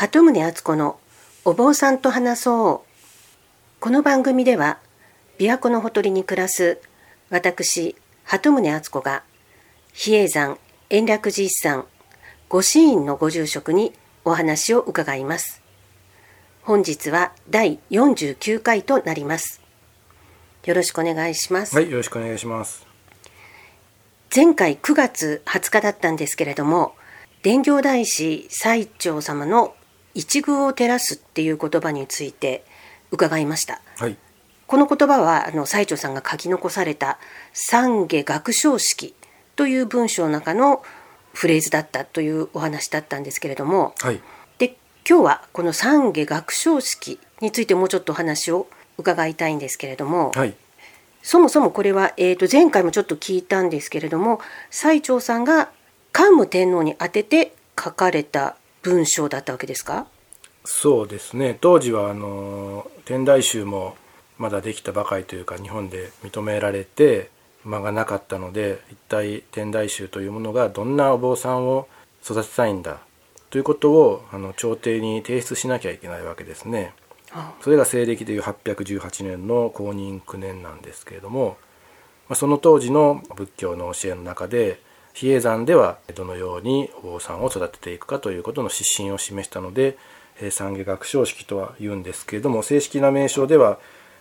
鳩宗敦子のお坊さんと話そう。この番組では琵琶湖のほとりに暮らす私鳩宗敦子が比叡山延暦寺一山御神院のご住職にお話を伺います。本日は第49回となります。よろしくお願いします。はいよろしくお願いします。前回9月20日だったんですけれども伝行大師最澄様の一遇を照らすっていう言葉について伺いました、はい。この言葉はあの最澄さんが書き残された「三下学章式」という文章の中のフレーズだったというお話だったんですけれどもはい。で今日はこの三下学章式についてもうちょっとお話を伺いたいんですけれども、はい。そもそもこれは、えー、と前回もちょっと聞いたんですけれども最澄さんが桓武天皇に宛てて書かれた文章だったわけですか？そうですね。当時はあの天台宗もまだできたばかりというか日本で認められて間がなかったので一体天台宗というものがどんなお坊さんを育てたいんだということをあの朝廷に提出しなきゃいけないわけですね。あ。それが西暦でいう818年の公認9年なんですけれども、まあ、その当時の仏教の教えの中で比叡山ではどのようにお坊さんを育てていくかということの指針を示したのでえー三下学章式とは言うんですけれども正式な名称では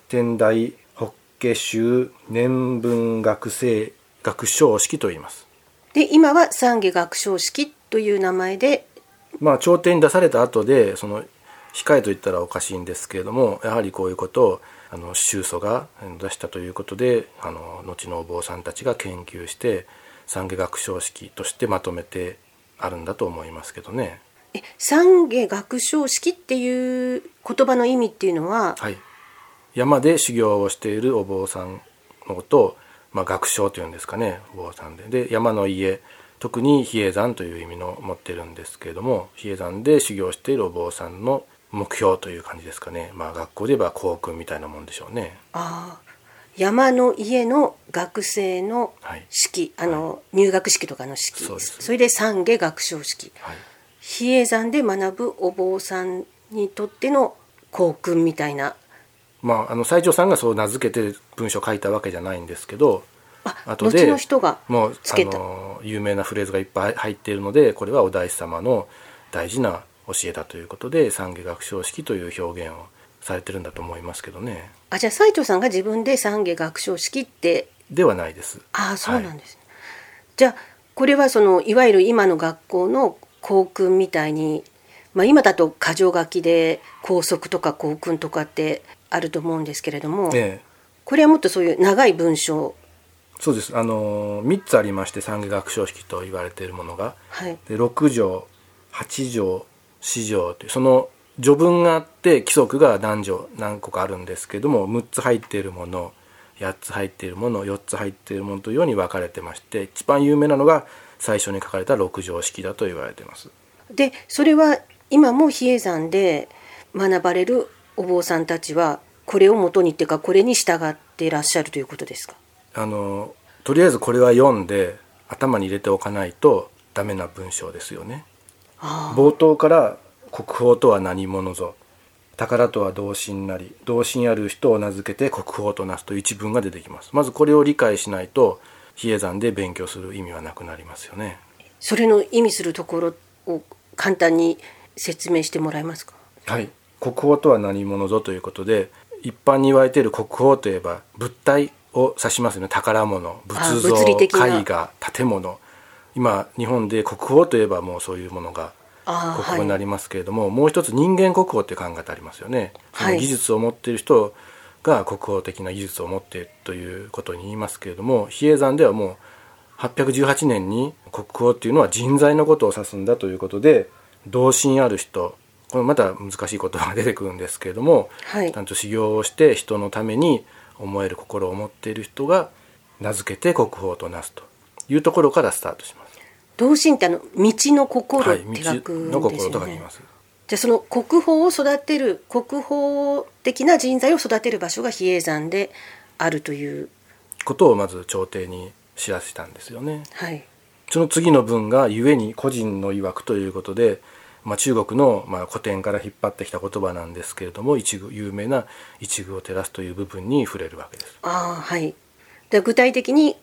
天台法華宗年文学生学章式と言います。で今は三下学章式という名前でまあ朝廷に出された後でその控えと言ったらおかしいんですけれどもやはりこういうことをあの宗祖が出したということであの後のお坊さんたちが研究して三下学章式としてまとめてあるんだと思いますけどね。え三下学章式っていう言葉の意味っていうのは？はい、山で修行をしているお坊さんのことを、まあ、学章というんですかね。お坊さんで。で山の家特に比叡山という意味の持ってるんですけれども比叡山で修行しているお坊さんの目標という感じですかね。まあ学校で言えば校訓みたいなもんでしょうね。ああ山の家の学生のはい。式、あの入学式とかの式。そうです。それで三下学章式。はい。比叡山で学ぶお坊さんにとっての校訓みたいな。まああの最澄さんがそう名付けて文章を書いたわけじゃないんですけどあ後で後の人がもうあつけた。の有名なフレーズがいっぱい入っているのでこれはお大師様の大事な教えだということで三下学章式という表現をされてるんだと思いますけどね。あじゃあ斉藤さんが自分で三下学章式って。ではないです。ああそうなんはいですね、じゃあこれはそのいわゆる今の学校の校訓みたいに、まあ、今だと箇条書きで校則とか校訓とかってあると思うんですけれども、ええ。これはもっとそういう長い文章。そうです。あの3つありまして三下学章式と言われているものが。はい。で6条8条4条というその序文があって規則が何条何個かあるんですけども6つ入っているもの8つ入っているもの4つ入っているものというように分かれてまして一番有名なのが最初に書かれた6条式だと言われています。でそれは今も比叡山で学ばれるお坊さんたちはこれを元にっていうかこれに従っていらっしゃるということですか？あのとりあえずこれは読んで頭に入れておかないとダメな文章ですよね。あ冒頭から「国宝とは何者ぞ」「宝とは同心なり同心ある人を名付けて国宝となす」という一文が出てきます。まずこれを理解しないと比叡山で勉強する意味はなくなりますよね。それの意味するところを簡単に説明してもらえますか？はい。国宝とは何者ぞということで一般に言われている国宝といえば物体を指しますよね。宝物仏像絵画建物。今日本で国宝といえばもうそういうものがあ国宝になりますけれども、もう一つ人間国宝っていう考え方ありますよね、はい。その技術を持っている人が国宝的な技術を持っているということに言いますけれども比叡山ではもう818年に国宝っていうのは人材のことを指すんだということで同心ある人これまた難しい言葉が出てくるんですけれども、はい。ちゃんと修行をして人のために思える心を持っている人が名付けて国宝となすというところからスタートします。同心ってあの道の心っはい、て書くんですよね心と書きま。す。じゃあその国宝を育てる国宝的な人材を育てる場所が比叡山であるということをまず朝廷に知らせたんですよね。はいその次の文が「故に個人の曰く」ということでまあ、中国のまあ古典から引っ張ってきた言葉なんですけれども一具有名な一具を照らすという部分に触れるわけです。ああはいで具体的に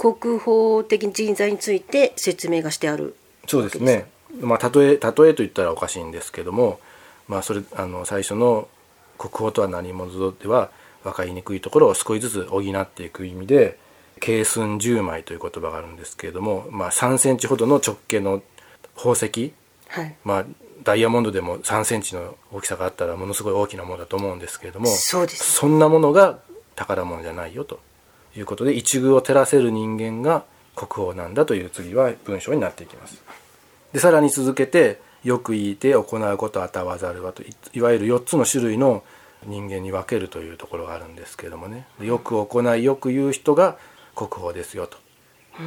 国宝的人材について説明がしてあるそうですね。まあ、例え例えと言ったらおかしいんですけども、まあ、それあの最初の国宝とは何者では分かりにくいところを少しずつ補っていく意味で軽寸10枚という言葉があるんですけれども、まあ、3センチほどの直径の宝石、はい。まあ、ダイヤモンドでも3センチの大きさがあったらものすごい大きなものだと思うんですけれどもそうです。そんなものが宝物じゃないよということで一遇を照らせる人間が国宝なんだという次は文章になっていきます。でさらに続けて「よく言いて行うことあたわざるは」といいわゆる4つの種類の人間に分けるというところがあるんですけれどもねでよく行いよく言う人が国宝ですよと。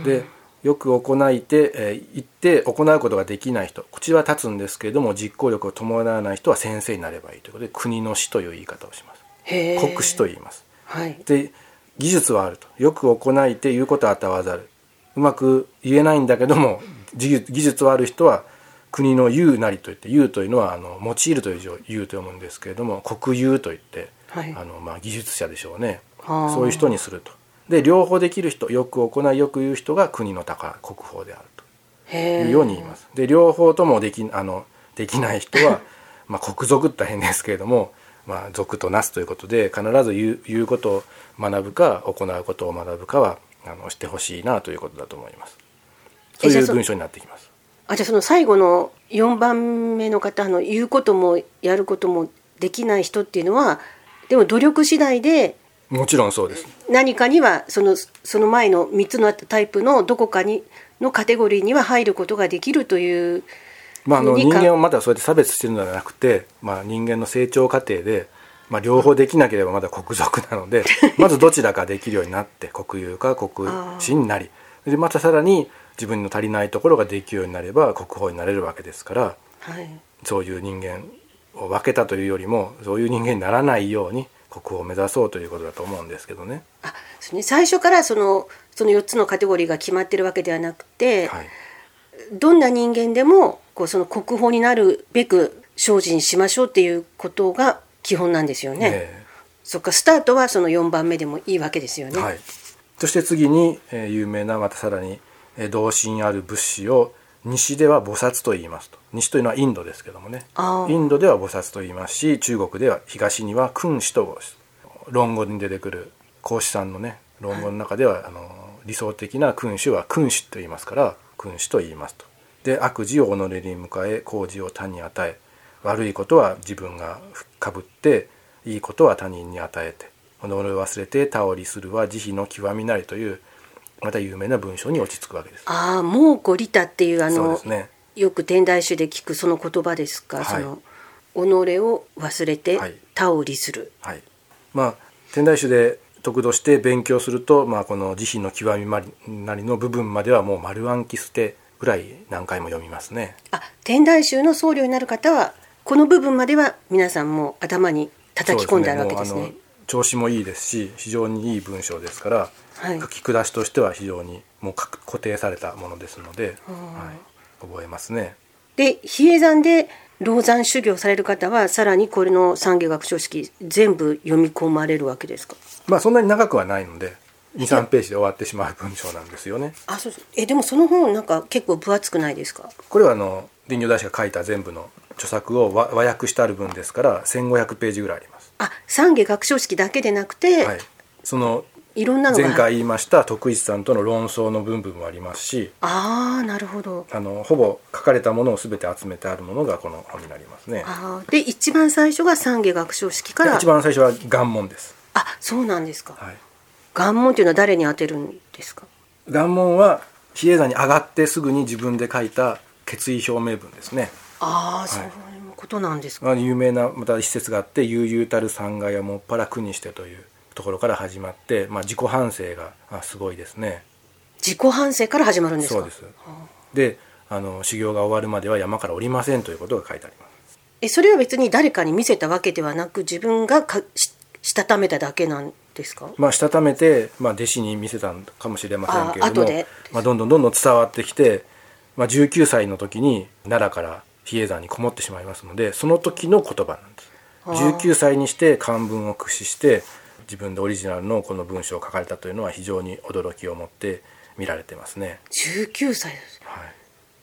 でよく行いて、えー言って行うことができない人口は立つんですけれども実行力を伴わない人は先生になればいいということで国の師という言い方をします。国師と言います。はいで技術はあると。よく行いて言うことはあたわざる。うまく言えないんだけども技術はある人は国の言うなりといって言うというのはあの用いるという字を言うと読むんですけれども国有といって、はい。あのまあ、技術者でしょうね。はあ。そういう人にすると。で両方できる人よく行いよく言う人が国の宝国宝であると。いうように言います。で両方ともできあのできない人は まあ国賊って大変ですけれども、まあ、賊となすということで必ず言う言うことを学ぶか行うことを学ぶかはあのしてほしいなということだと思います。そういう文章になってきます。あじゃあその最後の4番目の方の言うこともやることもできない人っていうのはでも努力次第でもちろんそうです。何かにはそのその前の3つのタイプのどこかにのカテゴリーには入ることができるというまあ、あの人間をまだそうやって差別してるのではなくて、まあ、人間の成長過程で、まあ、両方できなければまだ国賊なので まずどちらかできるようになって国有か国士になり。でまたさらに自分の足りないところができるようになれば国宝になれるわけですからはい。そういう人間を分けたというよりもそういう人間にならないように国宝を目指そうということだと思うんですけどね。あそうね。最初からそのその4つのカテゴリーが決まってるわけではなくて、はいどんな人間でもこうその国宝になるべく精進しましょうっていうことが基本なんですよね。えそっかスタートはその4番目でもいいわけですよね。えはい、そして次に、えー有名なまたさらに、えー同心ある仏師を西では菩薩と言いますと。西というのはインドですけどもね。インドでは菩薩と言いますし中国では東には君子と論語に出てくる孔子さんのね論語の中では、あの理想的な君主は君主と言いますから君主と言いますと。で悪事を己に迎え好事を他に与え悪いことは自分がかぶっていいことは他人に与えて己を忘れて倒りするは慈悲の極みなりというまた有名な文章に落ち着くわけです。ああもうこりたっていうあのね。よく天台宗で聞くその言葉ですか、はい。その己を忘れてはい。倒りする、はい、まあ天台宗で得度して勉強すると、まあ、この慈悲の極みなりの部分まではもう丸暗記してぐらい何回も読みますね。あ天台宗の僧侶になる方はこの部分までは皆さんも頭に叩き込んであるわけですねそうもうあの調子もいいですし非常にいい文章ですから、はい書き下しとしては非常にもうか固定されたものですので、はい、覚えますね。で比叡山で老山修行される方はさらにこれの三下学書式全部読み込まれるわけですか？まあそんなに長くはないので23ページで終わってしまう文章なんですよね。あそうそうえでもその本なんか結構分厚くないですか？これはあの林業大師が書いた全部の著作を和和訳してある分ですから1500ページぐらいあります。あ三下学書式だけでなくて、はい、そのい、ろんなのが。前回言いました徳一さんとの論争の部分もありますしああなるほど。あのほぼ書かれたものを全て集めてあるものがこの本になりますね。で一番最初が三下学書式から。一番最初は願文です。あそうなんですか、はい、願文っていうのは誰に当てるんですか？願文は比叡山に上がってすぐに自分で書いた決意表明文ですね。ああ、そういうことなんですか。まあ、有名なまた一節があって「悠々たる三階はもっぱら苦にして」というところから始まって、まあ、自己反省があすごいですね。自己反省から始まるんですか？そうです。であの修行が終わるまでは山から降りませんということが書いてあります。えそれは別に誰かに見せたわけではなく自分がかししたためただけなんですか？まあ、したためて、まあ、弟子に見せたのかもしれませんけれどもまあ、どんどんどんどん伝わってきて、まあ、19歳の時に奈良から比叡山にこもってしまいますのでその時の言葉なんです19歳にして漢文を駆使して自分でオリジナルのこの文章を書かれたというのは非常に驚きを持って見られてますね。19歳です、はい。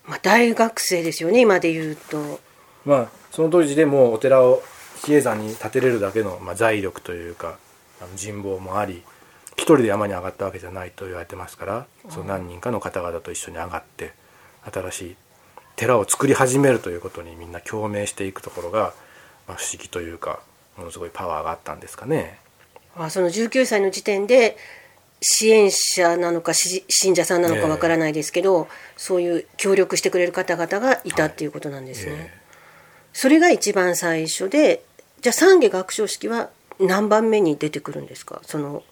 まあ、大学生ですよね今で言うと。まあその当時でもお寺を比叡山に建てれるだけの、まあ、財力というかあの人望もあり一人で山に上がったわけじゃないと言われてますからその何人かの方々と一緒に上がって新しい寺を作り始めるということにみんな共鳴していくところが、まあ、不思議というかものすごいパワーがあったんですかね。あその19歳の時点で支援者なのかし信者さんなのかわからないですけど、そういう協力してくれる方々がいたっていうことなんですね。えそれが一番最初でじゃあ三下学章式は何番目に出てくるんですか？その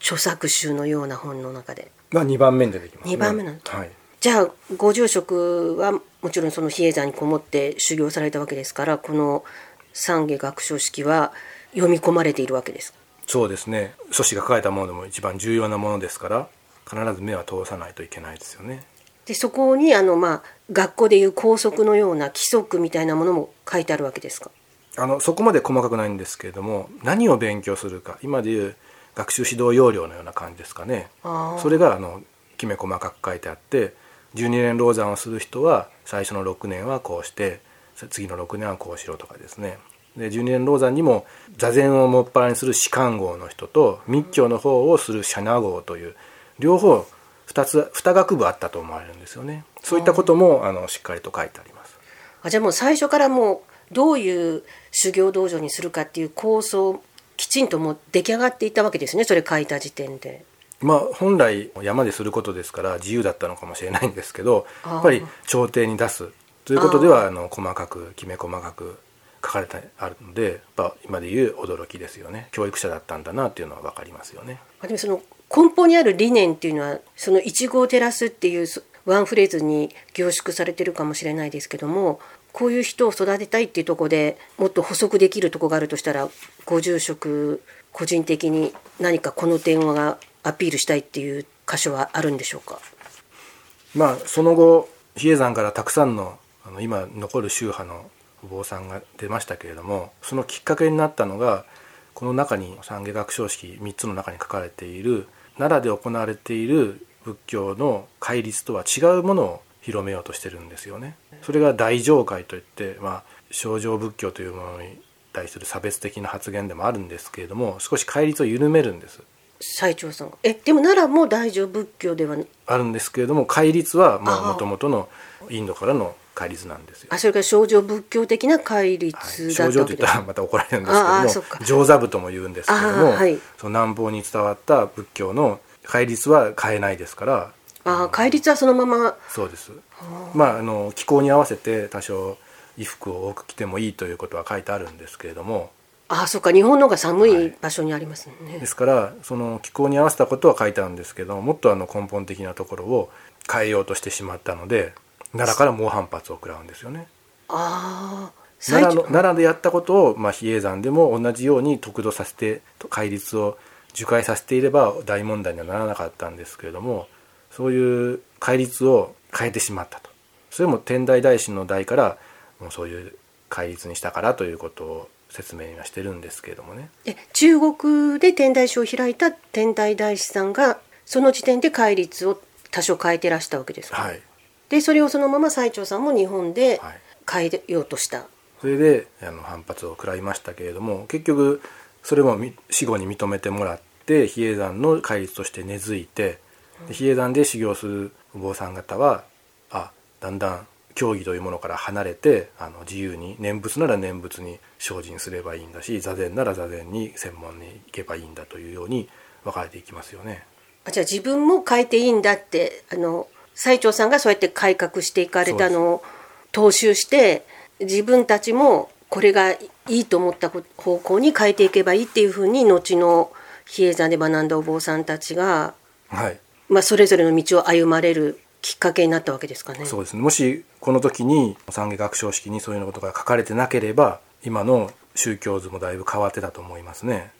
著作集のような本の中で。まあ2番目に出てきますね。二番目なんだはい。じゃあご住職はもちろんその比叡山にこもって修行されたわけですからこの三下学章式は読み込まれているわけです。そうですね。祖師が書かれたものでも一番重要なものですから必ず目は通さないといけないですよね。でそこにあの、まあ、学校でいう校則のような規則みたいなものも書いてあるわけですか？あのそこまで細かくないんですけれども何を勉強するか。今でいう学習指導要領のような感じですかね。それがあのきめ細かく書いてあって12年老山をする人は最初の6年はこうして次の6年はこうしろとかですねで12年老山にも座禅をもっぱらにする士官号の人と密教の方をする社那号という両方2つ2学部あったと思われるんですよね。そういったこともあのしっかりと書いてあります。あじゃあもう最初からもうどういう修行道場にするかっていう構想きちんともう出来上がっていたわけですねそれ書いた時点で。まあ本来山ですることですから自由だったのかもしれないんですけどやっぱり朝廷に出すということではあの細かくきめ細かく書かれてあるのでやっぱ今でいう驚きですよね教育者だったんだなっていうのは分かりますよね。あでもその根本にある理念っていうのはその一語を照らすっていうそワンフレーズに凝縮されてるかもしれないですけどもこういう人を育てたいっていうところでもっと補足できるところがあるとしたらご住職個人的に何かこの点はアピールしたいっていう箇所はあるんでしょうか？まあその後比叡山からたくさんのあの今残る宗派のお坊さんが出ましたけれどもそのきっかけになったのがこの中に三下学章式3つの中に書かれている奈良で行われている仏教の戒律とは違うものを広めようとしてるんですよね。それが大乗会といって、まあ、正常仏教というものに対する差別的な発言でもあるんですけれども少し戒律を緩めるんです。最長さんがえでも奈良も大乗仏教ではあるんですけれども戒律はもああう元々のインドからの戒律なんですよ。あそれから正常仏教的な戒律はい、だったったわけですらまた怒られるんですけああども上座部とも言うんですけれども、ああはい。その南方に伝わった仏教の戒律は変えないですから。あ戒律はそのまま。そうです。まああの気候に合わせて多少衣服を多く着てもいいということは書いてあるんですけれども。あそっか。日本の方が寒い場所にありますね、ですからその気候に合わせたことは書いてあるんですけどもっとあの根本的なところを変えようとしてしまったので奈良から猛反発を食らうんですよね。あ奈良の長奈良でやったことを、まあ、比叡山でも同じように得度させて戒律を受戒させていれば大問題にはならなかったんですけれどもそういう戒律を変えてしまったと。それも天台大師の代からもうそういう戒律にしたからということを説明はしてるんですけれどもね。え中国で天台宗を開いた天台大師さんがその時点で戒律を多少変えてらしたわけですか、はいでそれをそのまま最長さんも日本ではい変えようとした、それであの反発を食らいましたけれども結局それもみ死後に認めてもらって比叡山の戒律として根付いてで比叡山で修行するお坊さん方はあだんだん教義というものから離れてあの自由に念仏なら念仏に精進すればいいんだし座禅なら座禅に専門に行けばいいんだというように分かれていきますよね。あじゃあ自分も変えていいんだってあの最長さんがそうやって改革していかれたのを踏襲して自分たちもこれがいいと思った方向に変えていけばいいっていうふうに後の比叡山で学んだお坊さんたちが、はい。まあ、それぞれの道を歩まれるきっかけになったわけですかね。そうですね。もしこの時に三下学章式にそういうことが書かれてなければ今の宗教図もだいぶ変わってたと思いますね。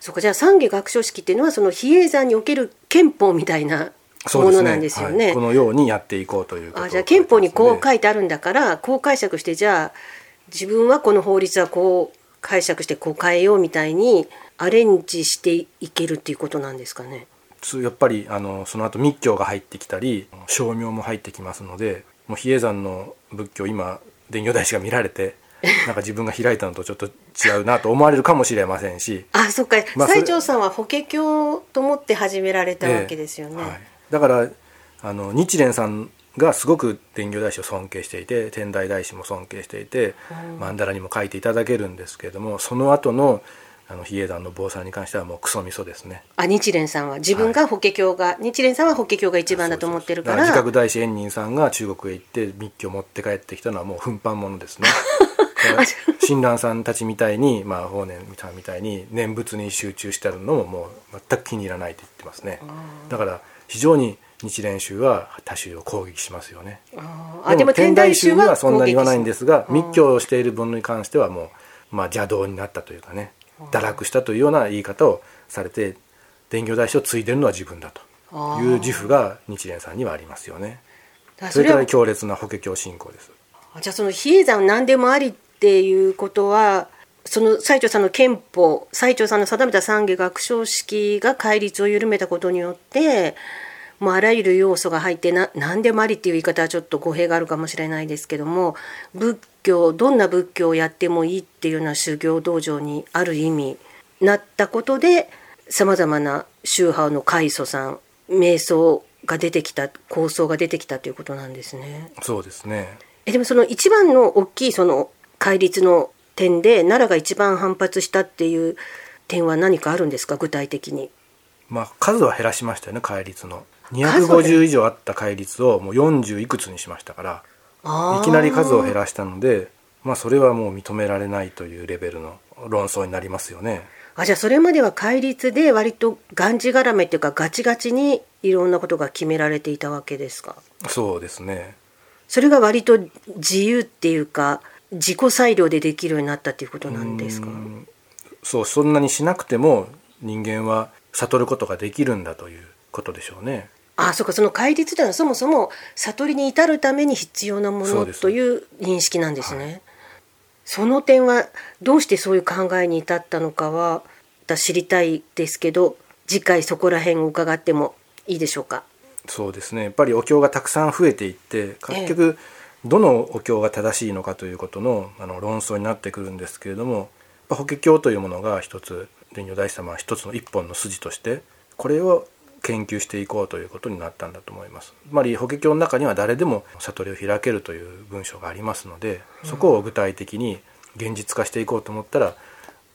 そこじゃあ三下学章式っていうのはその比叡山における憲法みたいなものなんですよね。はい、このようにやっていこうというあじゃあ憲法にこう書いてあるんだからこう解釈してじゃあ自分はこの法律はこう解釈してこう変えようみたいにアレンジしていけるっていうことなんですかね。やっぱりあのその後密教が入ってきたり称名も入ってきますのでもう比叡山の仏教今伝教大師が見られて なんか自分が開いたのとちょっと違うなと思われるかもしれませんし。あそっか、まあ、西条さんは法華経と思って始められたわけですよね、えーはい、だからあの日蓮さんがすごく伝教大師を尊敬していて天台大師も尊敬していて、曼荼羅にも書いていただけるんですけれどもその後のあの比叡山の坊さんに関してはもうクソみそですね。あ日蓮さんは。自分が法華経が、はい、日蓮さんは法華経が一番だと思ってるから。自覚大師円仁さんが中国へ行って密教を持って帰ってきたのはもう奮発ものですね。親鸞さんたちみたいに、まあ、法然さんみたいに念仏に集中してるのももう全く気に入らないと言ってますね。だから非常に日蓮宗は他宗を攻撃しますよね。でも天台宗にはそんなに言わないんですが密教をしている分に関してはもう、まあ、邪道になったというかね堕落したというような言い方をされて伝教大師を継いでるのは自分だという自負が日蓮さんにはありますよね。それから強烈な法華経信仰です。じゃあその比叡山何でもありっていうことはその最澄さんの憲法最澄さんの定めた三下学章式が戒律を緩めたことによってもうあらゆる要素が入ってな何でもありっていう言い方はちょっと語弊があるかもしれないですけども仏教どんな仏教をやってもいいっていうような修行道場にある意味なったことでさまざまな宗派の開祖さん瞑想が出てきた構想が出てきたということなんですね。そうですねえでもその一番の大きいその戒律の点で奈良が一番反発したっていう点は何かあるんですか？具体的に。まあ数は減らしましたよね戒律の。250以上あった戒律をもう40いくつにしましたからいきなり数を減らしたので、まあ、それはもう認められないというレベルの論争になりますよね。あじゃあそれまでは戒律で割とがんじがらめっていうかガチガチにいろんなことが決められていたわけですか？そうですねそれが割と自由っていうか自己裁量でできるようになったっていうことなんですか？そうそんなにしなくても人間は悟ることができるんだということでしょうね。あそうかその戒律というのはそもそも悟りに至るために必要なものという認識なんですね。はい、その点はどうしてそういう考えに至ったのかは知りたいですけど次回そこら辺を伺ってもいいでしょうか？そうですね。やっぱりお経がたくさん増えていって結局どのお経が正しいのかということのあの論争になってくるんですけれども法華経というものが一つ伝如大師様は一つの一本の筋としてこれを研究していこうということになったんだと思います。つまり法華経の中には誰でも悟りを開けるという文章がありますのでそこを具体的に現実化していこうと思ったら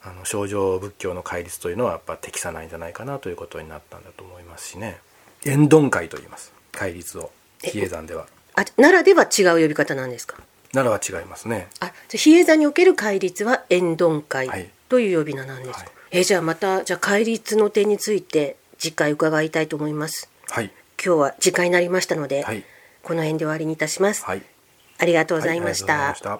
あの症状仏教の戒律というのはやっぱ適さないんじゃないかなということになったんだと思いますしね。縁頓会と言います。戒律を比叡山では。あ奈良では違う呼び方なんですか？奈良は違いますねあじゃ比叡山における戒律は縁頓会という呼び名なんですか、はい、えじゃあまたじゃあ戒律の点について次回伺いたいと思います。はい。今日は時間になりましたので、はい、この辺で終わりにいたします。はい。ありがとうございました。はい